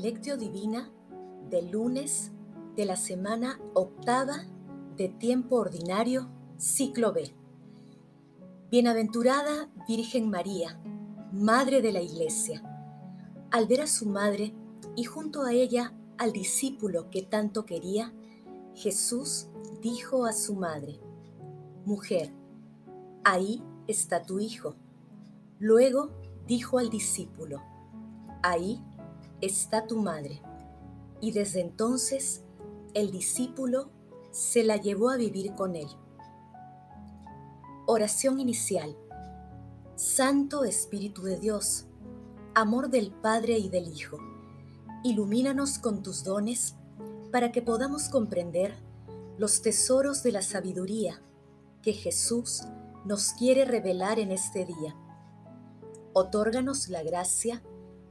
Lectio Divina del lunes de la semana octava de tiempo ordinario, ciclo B. Bienaventurada Virgen María, Madre de la Iglesia. Al ver a su madre y junto a ella al discípulo que tanto quería, Jesús dijo a su madre, Mujer, ahí está tu hijo. Luego dijo al discípulo, Ahí está tu madre. Y desde entonces el discípulo se la llevó a vivir con él. Oración inicial. Santo Espíritu de Dios, amor del Padre y del Hijo, ilumínanos con tus dones para que podamos comprender los tesoros de la sabiduría que Jesús nos quiere revelar en este día. Otórganos la gracia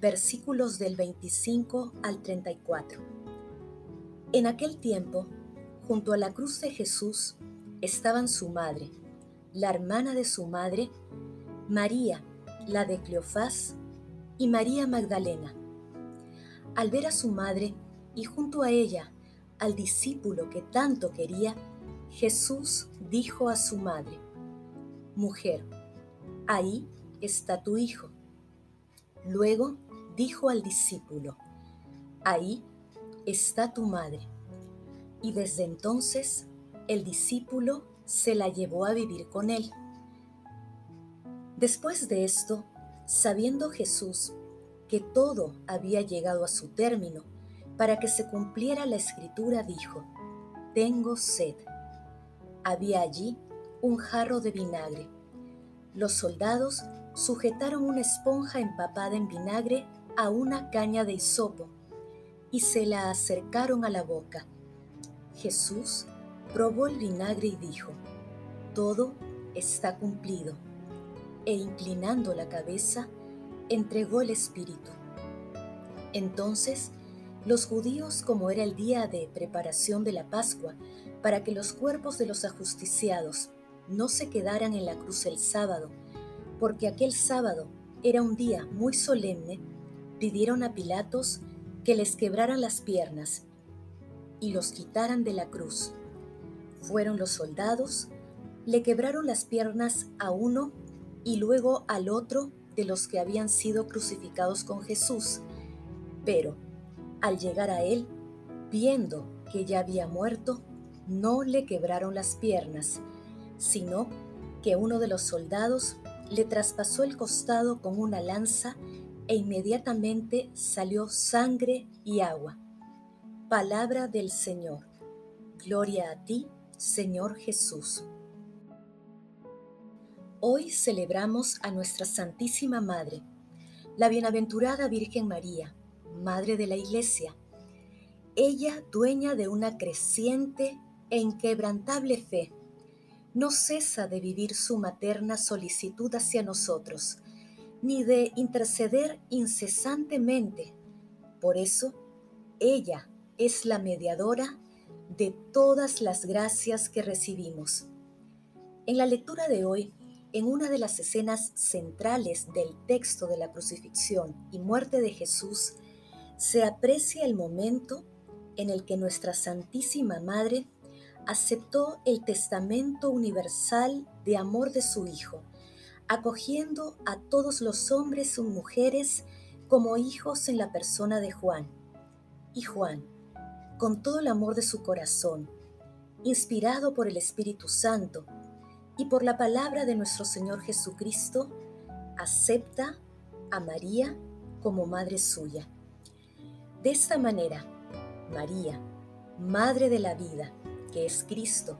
versículos del 25 al 34. En aquel tiempo, junto a la cruz de Jesús, estaban su madre, la hermana de su madre, María, la de Cleofás, y María Magdalena. Al ver a su madre y junto a ella al discípulo que tanto quería, Jesús dijo a su madre, Mujer, ahí está tu hijo. Luego dijo al discípulo, Ahí está tu madre. Y desde entonces el discípulo se la llevó a vivir con él. Después de esto, sabiendo Jesús que todo había llegado a su término, para que se cumpliera la escritura, dijo, Tengo sed. Había allí un jarro de vinagre. Los soldados sujetaron una esponja empapada en vinagre a una caña de hisopo y se la acercaron a la boca. Jesús probó el vinagre y dijo, todo está cumplido. E inclinando la cabeza, entregó el Espíritu. Entonces, los judíos, como era el día de preparación de la Pascua, para que los cuerpos de los ajusticiados no se quedaran en la cruz el sábado, porque aquel sábado era un día muy solemne, pidieron a Pilatos que les quebraran las piernas y los quitaran de la cruz. Fueron los soldados, le quebraron las piernas a uno y luego al otro de los que habían sido crucificados con Jesús. Pero, al llegar a él, viendo que ya había muerto, no le quebraron las piernas, sino que uno de los soldados le traspasó el costado con una lanza e inmediatamente salió sangre y agua. Palabra del Señor. Gloria a ti, Señor Jesús. Hoy celebramos a nuestra Santísima Madre, la bienaventurada Virgen María, Madre de la Iglesia. Ella, dueña de una creciente e inquebrantable fe, no cesa de vivir su materna solicitud hacia nosotros, ni de interceder incesantemente. Por eso, ella es la mediadora de todas las gracias que recibimos. En la lectura de hoy, en una de las escenas centrales del texto de la crucifixión y muerte de Jesús, se aprecia el momento en el que nuestra Santísima Madre aceptó el testamento universal de amor de su Hijo acogiendo a todos los hombres y mujeres como hijos en la persona de Juan. Y Juan, con todo el amor de su corazón, inspirado por el Espíritu Santo y por la palabra de nuestro Señor Jesucristo, acepta a María como madre suya. De esta manera, María, Madre de la vida, que es Cristo,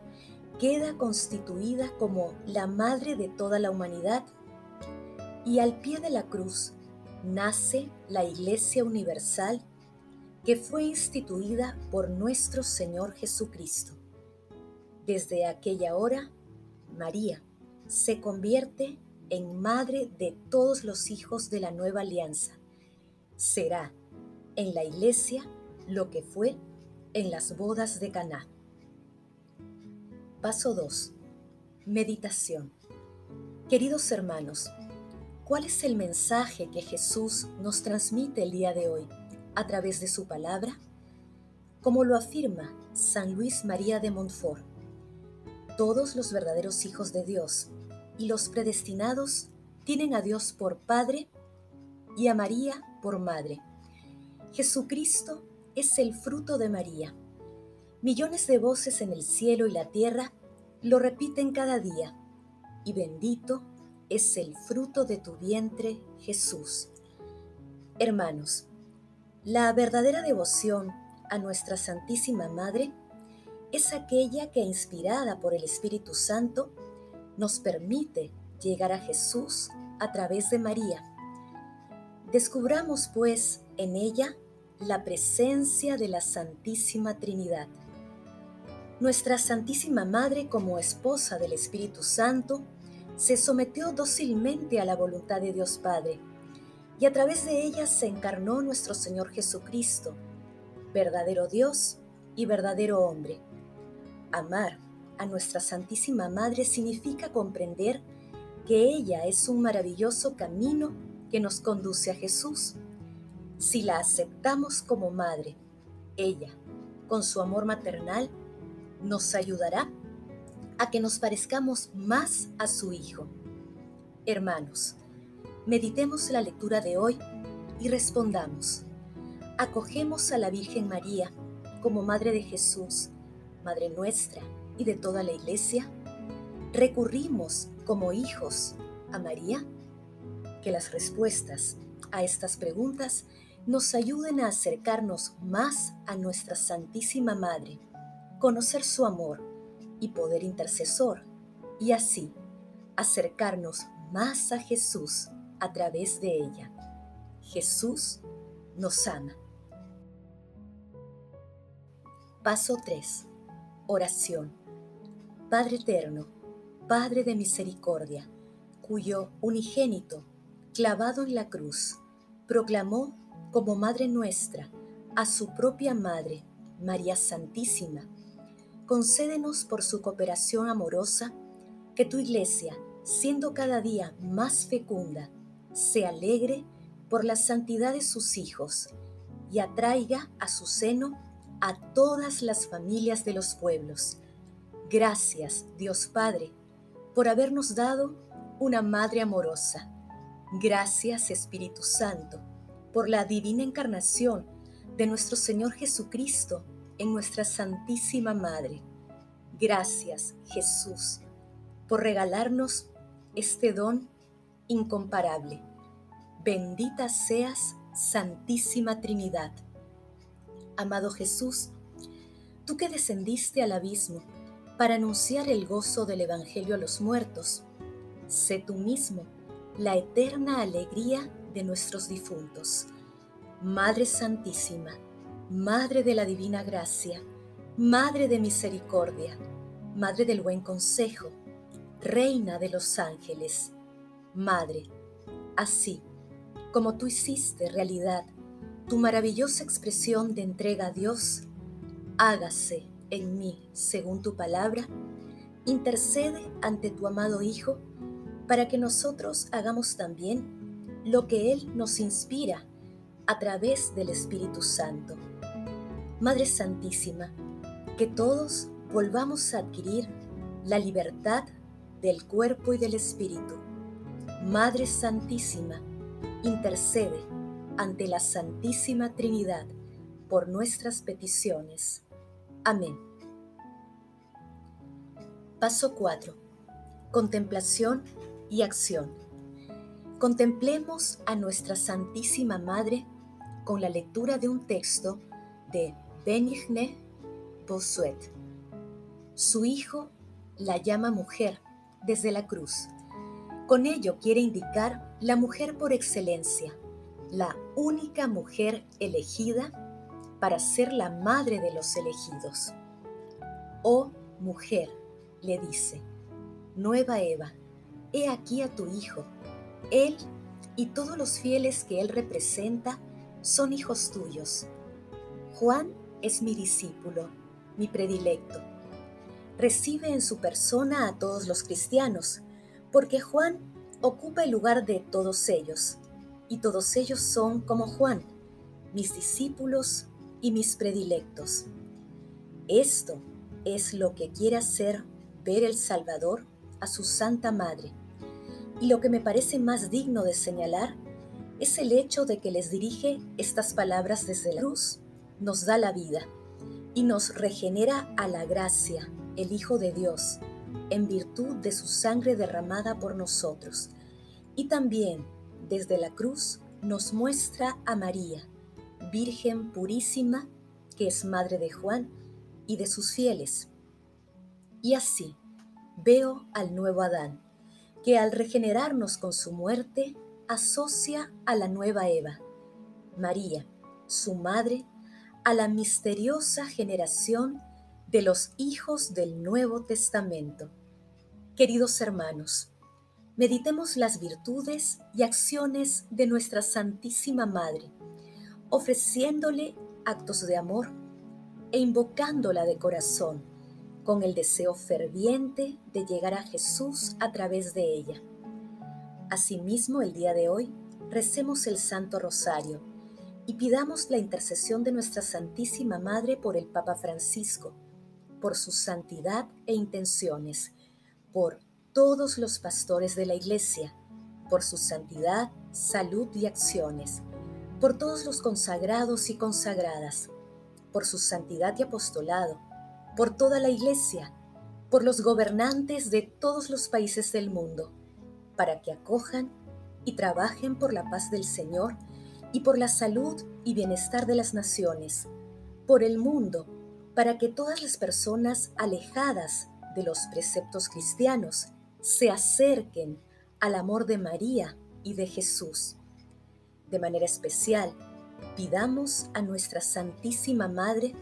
queda constituida como la madre de toda la humanidad y al pie de la cruz nace la Iglesia Universal que fue instituida por nuestro Señor Jesucristo. Desde aquella hora, María se convierte en madre de todos los hijos de la nueva alianza. Será en la iglesia lo que fue en las bodas de Caná. Paso 2. Meditación. Queridos hermanos, ¿cuál es el mensaje que Jesús nos transmite el día de hoy? a través de su palabra, como lo afirma San Luis María de Montfort. Todos los verdaderos hijos de Dios y los predestinados tienen a Dios por Padre y a María por Madre. Jesucristo es el fruto de María. Millones de voces en el cielo y la tierra lo repiten cada día. Y bendito es el fruto de tu vientre, Jesús. Hermanos, la verdadera devoción a nuestra Santísima Madre es aquella que, inspirada por el Espíritu Santo, nos permite llegar a Jesús a través de María. Descubramos, pues, en ella la presencia de la Santísima Trinidad. Nuestra Santísima Madre, como esposa del Espíritu Santo, se sometió dócilmente a la voluntad de Dios Padre y a través de ella se encarnó nuestro Señor Jesucristo, verdadero Dios y verdadero hombre. Amar a nuestra Santísima Madre significa comprender que ella es un maravilloso camino que nos conduce a Jesús. Si la aceptamos como madre, ella, con su amor maternal, nos ayudará a que nos parezcamos más a su Hijo. Hermanos, Meditemos la lectura de hoy y respondamos. Acogemos a la Virgen María como Madre de Jesús, Madre nuestra y de toda la Iglesia. Recurrimos como hijos a María. Que las respuestas a estas preguntas nos ayuden a acercarnos más a nuestra Santísima Madre, conocer su amor y poder intercesor, y así acercarnos más a Jesús a través de ella. Jesús nos ama. Paso 3. Oración. Padre eterno, Padre de misericordia, cuyo unigénito, clavado en la cruz, proclamó como Madre nuestra a su propia Madre, María Santísima, concédenos por su cooperación amorosa que tu iglesia, siendo cada día más fecunda, se alegre por la santidad de sus hijos y atraiga a su seno a todas las familias de los pueblos. Gracias, Dios Padre, por habernos dado una Madre amorosa. Gracias, Espíritu Santo, por la divina encarnación de nuestro Señor Jesucristo en nuestra Santísima Madre. Gracias, Jesús, por regalarnos este don incomparable. Bendita seas, Santísima Trinidad. Amado Jesús, tú que descendiste al abismo para anunciar el gozo del Evangelio a los muertos, sé tú mismo la eterna alegría de nuestros difuntos. Madre Santísima, Madre de la Divina Gracia, Madre de Misericordia, Madre del Buen Consejo, Reina de los Ángeles, Madre, así como tú hiciste realidad tu maravillosa expresión de entrega a Dios, hágase en mí según tu palabra, intercede ante tu amado Hijo para que nosotros hagamos también lo que Él nos inspira a través del Espíritu Santo. Madre Santísima, que todos volvamos a adquirir la libertad del cuerpo y del espíritu Madre Santísima, intercede ante la Santísima Trinidad por nuestras peticiones. Amén. Paso 4. Contemplación y acción. Contemplemos a nuestra Santísima Madre con la lectura de un texto de Benigne Bossuet. Su hijo la llama mujer desde la cruz con ello quiere indicar la mujer por excelencia, la única mujer elegida para ser la madre de los elegidos. Oh mujer, le dice, nueva Eva, he aquí a tu hijo. Él y todos los fieles que él representa son hijos tuyos. Juan es mi discípulo, mi predilecto. Recibe en su persona a todos los cristianos, porque Juan ocupa el lugar de todos ellos, y todos ellos son como Juan, mis discípulos y mis predilectos. Esto es lo que quiere hacer ver el Salvador a su Santa Madre. Y lo que me parece más digno de señalar es el hecho de que les dirige estas palabras desde la cruz, nos da la vida y nos regenera a la gracia, el Hijo de Dios, en virtud de su sangre derramada por nosotros. Y también desde la cruz nos muestra a María, Virgen purísima, que es madre de Juan y de sus fieles. Y así veo al nuevo Adán, que al regenerarnos con su muerte, asocia a la nueva Eva, María, su madre, a la misteriosa generación de los hijos del Nuevo Testamento. Queridos hermanos, meditemos las virtudes y acciones de nuestra Santísima Madre, ofreciéndole actos de amor e invocándola de corazón, con el deseo ferviente de llegar a Jesús a través de ella. Asimismo, el día de hoy, recemos el Santo Rosario y pidamos la intercesión de nuestra Santísima Madre por el Papa Francisco, por su santidad e intenciones, por todos los pastores de la Iglesia, por su santidad, salud y acciones, por todos los consagrados y consagradas, por su santidad y apostolado, por toda la Iglesia, por los gobernantes de todos los países del mundo, para que acojan y trabajen por la paz del Señor y por la salud y bienestar de las naciones, por el mundo, para que todas las personas alejadas de los preceptos cristianos se acerquen al amor de María y de Jesús. De manera especial, pidamos a nuestra Santísima Madre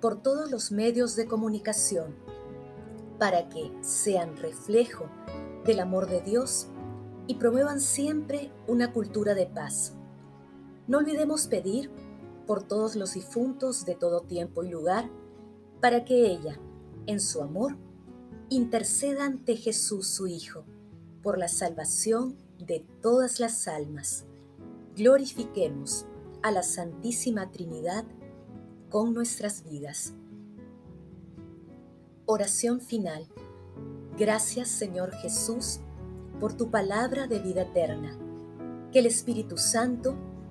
por todos los medios de comunicación, para que sean reflejo del amor de Dios y promuevan siempre una cultura de paz. No olvidemos pedir por todos los difuntos de todo tiempo y lugar, para que ella, en su amor, interceda ante Jesús su Hijo, por la salvación de todas las almas. Glorifiquemos a la Santísima Trinidad con nuestras vidas. Oración final. Gracias Señor Jesús por tu palabra de vida eterna. Que el Espíritu Santo